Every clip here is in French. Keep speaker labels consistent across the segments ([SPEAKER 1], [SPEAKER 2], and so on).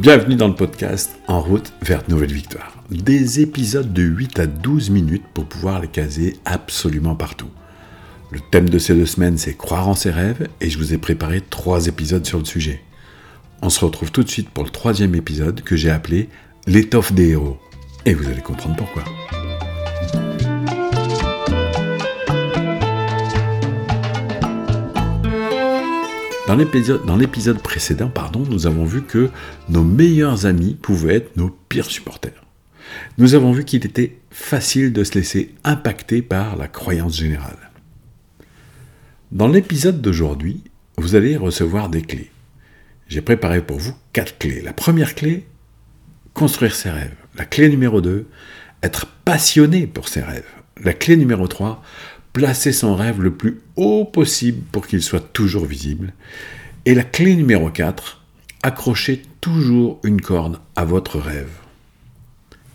[SPEAKER 1] Bienvenue dans le podcast En route vers de nouvelles victoires. Des épisodes de 8 à 12 minutes pour pouvoir les caser absolument partout. Le thème de ces deux semaines, c'est croire en ses rêves et je vous ai préparé trois épisodes sur le sujet. On se retrouve tout de suite pour le troisième épisode que j'ai appelé L'étoffe des héros. Et vous allez comprendre pourquoi. Dans l'épisode précédent, nous avons vu que nos meilleurs amis pouvaient être nos pires supporters. Nous avons vu qu'il était facile de se laisser impacter par la croyance générale. Dans l'épisode d'aujourd'hui, vous allez recevoir des clés. J'ai préparé pour vous quatre clés. La première clé, construire ses rêves. La clé numéro 2, être passionné pour ses rêves. La clé numéro 3, placer son rêve le plus haut possible pour qu'il soit toujours visible. Et la clé numéro 4, accrocher toujours une corde à votre rêve.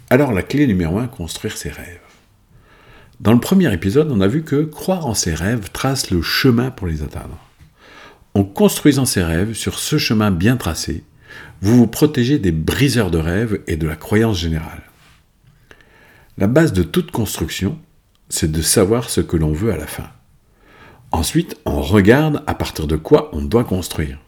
[SPEAKER 1] Alors la clé numéro 1, construire ses rêves. Dans le premier épisode, on a vu que croire en ses rêves trace le chemin pour les atteindre. En construisant ses rêves sur ce chemin bien tracé, vous vous protégez des briseurs de rêves et de la croyance générale. La base de toute construction, c'est de savoir ce que l'on veut à la fin. Ensuite, on regarde à partir de quoi on doit construire.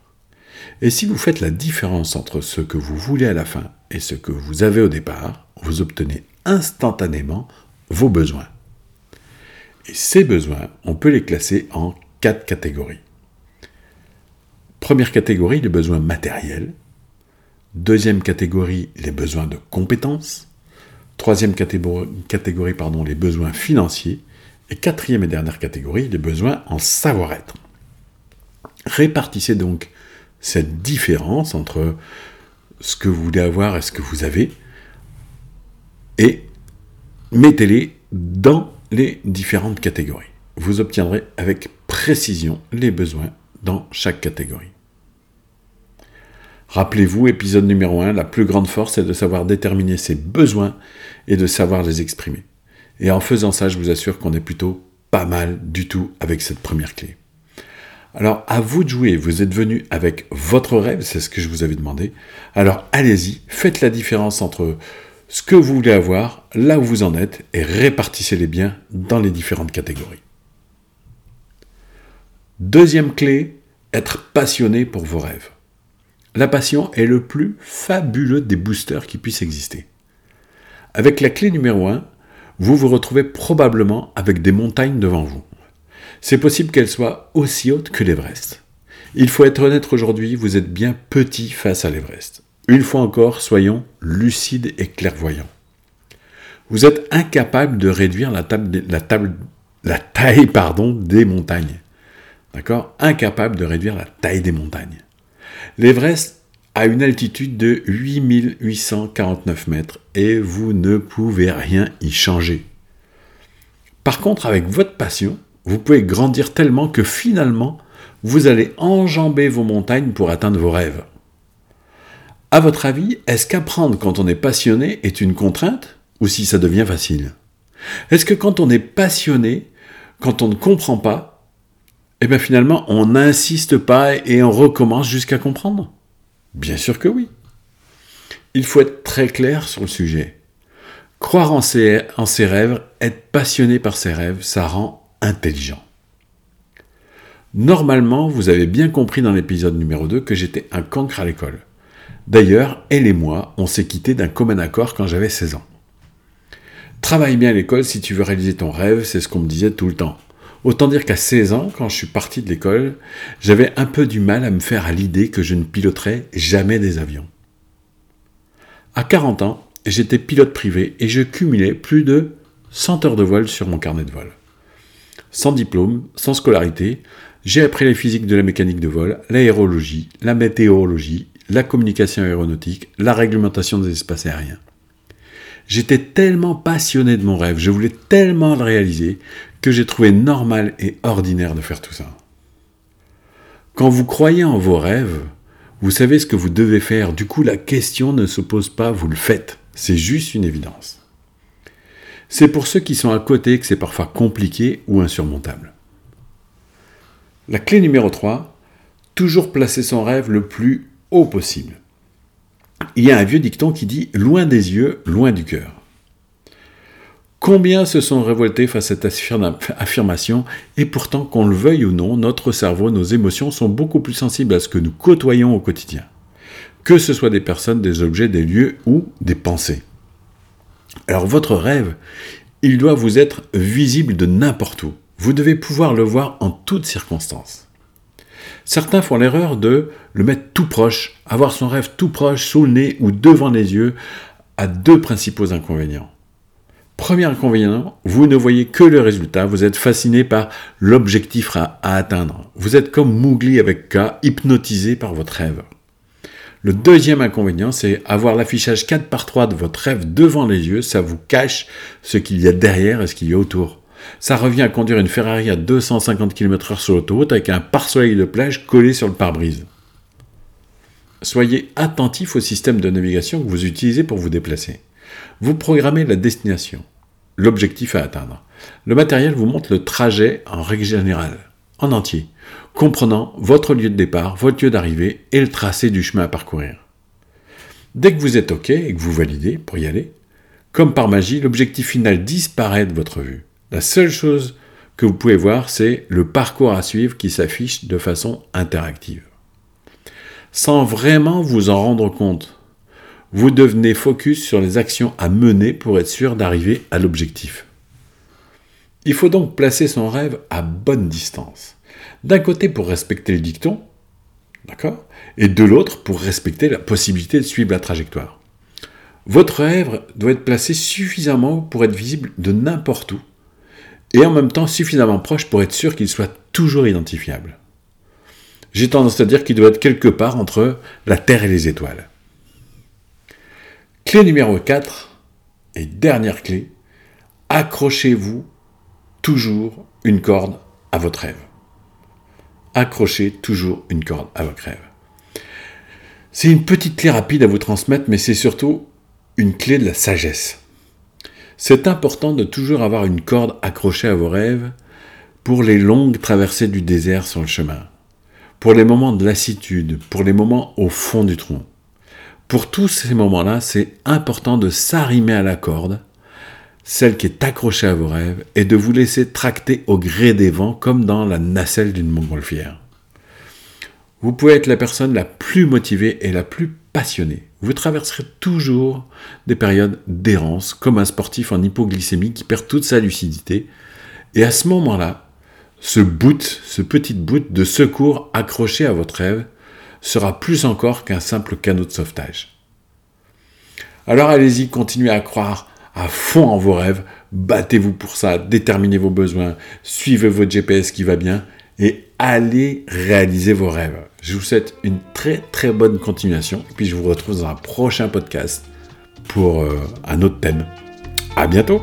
[SPEAKER 1] Et si vous faites la différence entre ce que vous voulez à la fin et ce que vous avez au départ, vous obtenez instantanément vos besoins. Et ces besoins, on peut les classer en quatre catégories. Première catégorie, les besoins matériels. Deuxième catégorie, les besoins de compétences. Troisième catégorie, les besoins financiers. Et quatrième et dernière catégorie, les besoins en savoir-être. Répartissez donc cette différence entre ce que vous voulez avoir et ce que vous avez et mettez-les dans les différentes catégories. Vous obtiendrez avec précision les besoins dans chaque catégorie. Rappelez-vous, épisode numéro 1, la plus grande force est de savoir déterminer ses besoins et de savoir les exprimer. Et en faisant ça, je vous assure qu'on est plutôt pas mal du tout avec cette première clé. Alors, à vous de jouer, vous êtes venu avec votre rêve, c'est ce que je vous avais demandé. Alors, allez-y, faites la différence entre ce que vous voulez avoir, là où vous en êtes, et répartissez-les bien dans les différentes catégories. Deuxième clé, être passionné pour vos rêves. La passion est le plus fabuleux des boosters qui puissent exister. Avec la clé numéro 1, vous vous retrouvez probablement avec des montagnes devant vous. C'est possible qu'elles soient aussi hautes que l'Everest. Il faut être honnête aujourd'hui, vous êtes bien petit face à l'Everest. Une fois encore, soyons lucides et clairvoyants. Vous êtes incapable de réduire la, taille des montagnes. D'accord? Incapable de réduire la taille des montagnes. L'Everest a une altitude de 8849 mètres et vous ne pouvez rien y changer. Par contre, avec votre passion, vous pouvez grandir tellement que finalement, vous allez enjamber vos montagnes pour atteindre vos rêves. À votre avis, est-ce qu'apprendre quand on est passionné est une contrainte ou si ça devient facile? Est-ce que quand on est passionné, quand on ne comprend pas, eh bien finalement, on n'insiste pas et on recommence jusqu'à comprendre Bien sûr que oui. Il faut être très clair sur le sujet. Croire en ses, en ses rêves, être passionné par ses rêves, ça rend intelligent. Normalement, vous avez bien compris dans l'épisode numéro 2 que j'étais un cancre à l'école. D'ailleurs, elle et moi, on s'est quittés d'un commun accord quand j'avais 16 ans. Travaille bien à l'école si tu veux réaliser ton rêve, c'est ce qu'on me disait tout le temps. Autant dire qu'à 16 ans, quand je suis parti de l'école, j'avais un peu du mal à me faire à l'idée que je ne piloterais jamais des avions. À 40 ans, j'étais pilote privé et je cumulais plus de 100 heures de vol sur mon carnet de vol. Sans diplôme, sans scolarité, j'ai appris les physiques de la mécanique de vol, l'aérologie, la météorologie, la communication aéronautique, la réglementation des espaces aériens. J'étais tellement passionné de mon rêve, je voulais tellement le réaliser, que j'ai trouvé normal et ordinaire de faire tout ça. Quand vous croyez en vos rêves, vous savez ce que vous devez faire, du coup la question ne se pose pas, vous le faites, c'est juste une évidence. C'est pour ceux qui sont à côté que c'est parfois compliqué ou insurmontable. La clé numéro 3, toujours placer son rêve le plus haut possible. il y a un vieux dicton qui dit loin des yeux, loin du cœur. Combien se sont révoltés face à cette affirmation et pourtant, qu'on le veuille ou non, notre cerveau, nos émotions sont beaucoup plus sensibles à ce que nous côtoyons au quotidien. Que ce soit des personnes, des objets, des lieux ou des pensées. Alors votre rêve, il doit vous être visible de n'importe où. Vous devez pouvoir le voir en toutes circonstances. Certains font l'erreur de le mettre tout proche, avoir son rêve tout proche, sous le nez ou devant les yeux, à deux principaux inconvénients. Premier inconvénient, vous ne voyez que le résultat, vous êtes fasciné par l'objectif à, atteindre. Vous êtes comme Mougli avec K, hypnotisé par votre rêve. Le deuxième inconvénient, c'est avoir l'affichage 4 par 3 de votre rêve devant les yeux, ça vous cache ce qu'il y a derrière et ce qu'il y a autour. Ça revient à conduire une Ferrari à 250 km/h sur l'autoroute avec un pare-soleil de plage collé sur le pare-brise. Soyez attentif au système de navigation que vous utilisez pour vous déplacer. Vous programmez la destination, l'objectif à atteindre. Le matériel vous montre le trajet en règle générale, en entier, comprenant votre lieu de départ, votre lieu d'arrivée et le tracé du chemin à parcourir. Dès que vous êtes OK et que vous validez pour y aller, comme par magie, l'objectif final disparaît de votre vue. La seule chose que vous pouvez voir, c'est le parcours à suivre qui s'affiche de façon interactive. Sans vraiment vous en rendre compte, vous devenez focus sur les actions à mener pour être sûr d'arriver à l'objectif. Il faut donc placer son rêve à bonne distance. D'un côté pour respecter le dicton, d'accord Et de l'autre pour respecter la possibilité de suivre la trajectoire. Votre rêve doit être placé suffisamment pour être visible de n'importe où et en même temps suffisamment proche pour être sûr qu'il soit toujours identifiable. J'ai tendance à dire qu'il doit être quelque part entre la Terre et les étoiles. Clé numéro 4 et dernière clé, accrochez-vous toujours une corde à votre rêve. Accrochez toujours une corde à votre rêve. C'est une petite clé rapide à vous transmettre, mais c'est surtout une clé de la sagesse. C'est important de toujours avoir une corde accrochée à vos rêves pour les longues traversées du désert sur le chemin, pour les moments de lassitude, pour les moments au fond du tronc. Pour tous ces moments-là, c'est important de s'arrimer à la corde, celle qui est accrochée à vos rêves, et de vous laisser tracter au gré des vents comme dans la nacelle d'une montgolfière. Vous pouvez être la personne la plus motivée et la plus passionnée vous traverserez toujours des périodes d'errance, comme un sportif en hypoglycémie qui perd toute sa lucidité. Et à ce moment-là, ce bout, ce petit bout de secours accroché à votre rêve, sera plus encore qu'un simple canot de sauvetage. Alors allez-y, continuez à croire à fond en vos rêves, battez-vous pour ça, déterminez vos besoins, suivez votre GPS qui va bien et allez réaliser vos rêves. Je vous souhaite une très très bonne continuation. Et puis je vous retrouve dans un prochain podcast pour euh, un autre thème. À bientôt!